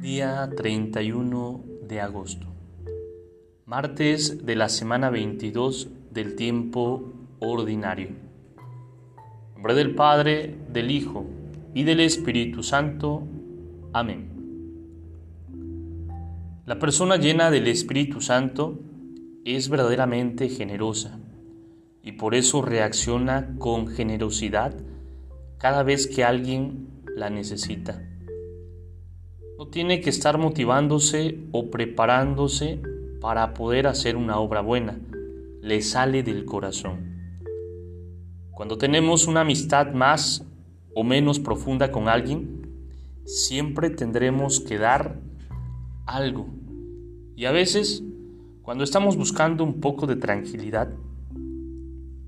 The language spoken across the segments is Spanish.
Día 31 de agosto. Martes de la semana 22 del tiempo ordinario. En nombre del Padre, del Hijo y del Espíritu Santo. Amén. La persona llena del Espíritu Santo es verdaderamente generosa y por eso reacciona con generosidad cada vez que alguien la necesita. No tiene que estar motivándose o preparándose para poder hacer una obra buena. Le sale del corazón. Cuando tenemos una amistad más o menos profunda con alguien, siempre tendremos que dar algo. Y a veces, cuando estamos buscando un poco de tranquilidad,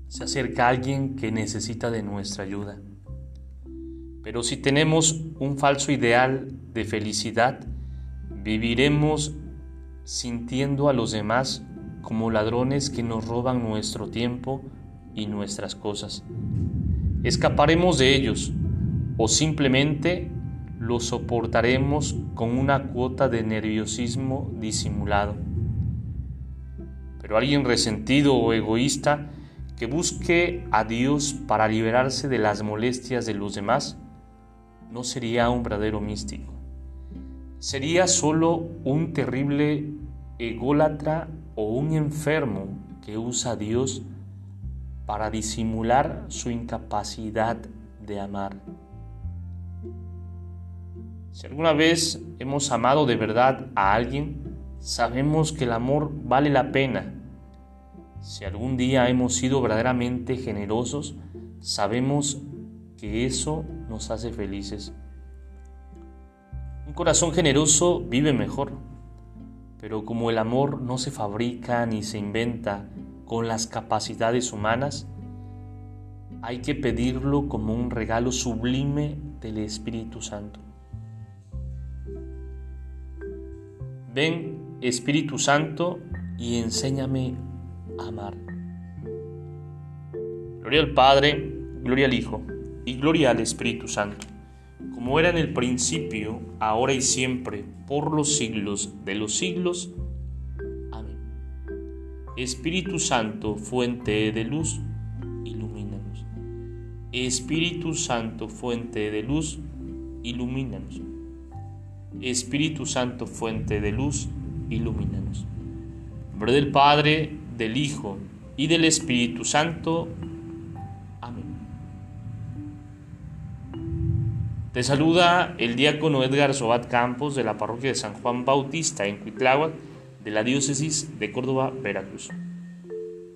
se acerca alguien que necesita de nuestra ayuda. Pero si tenemos un falso ideal de felicidad, viviremos sintiendo a los demás como ladrones que nos roban nuestro tiempo y nuestras cosas. Escaparemos de ellos o simplemente los soportaremos con una cuota de nerviosismo disimulado. Pero alguien resentido o egoísta que busque a Dios para liberarse de las molestias de los demás, no sería un verdadero místico. Sería solo un terrible ególatra o un enfermo que usa a Dios para disimular su incapacidad de amar. Si alguna vez hemos amado de verdad a alguien, sabemos que el amor vale la pena. Si algún día hemos sido verdaderamente generosos, sabemos que eso nos hace felices. Un corazón generoso vive mejor, pero como el amor no se fabrica ni se inventa con las capacidades humanas, hay que pedirlo como un regalo sublime del Espíritu Santo. Ven, Espíritu Santo, y enséñame a amar. Gloria al Padre, gloria al Hijo y gloria al Espíritu Santo, como era en el principio, ahora y siempre, por los siglos de los siglos. Amén. Espíritu Santo, fuente de luz, ilumínanos. Espíritu Santo, fuente de luz, ilumínanos. Espíritu Santo, fuente de luz, ilumínanos. En nombre del Padre, del Hijo y del Espíritu Santo. Te saluda el diácono Edgar Sobat Campos de la parroquia de San Juan Bautista en Cuitláhuac de la diócesis de Córdoba, Veracruz.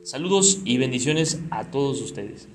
Saludos y bendiciones a todos ustedes.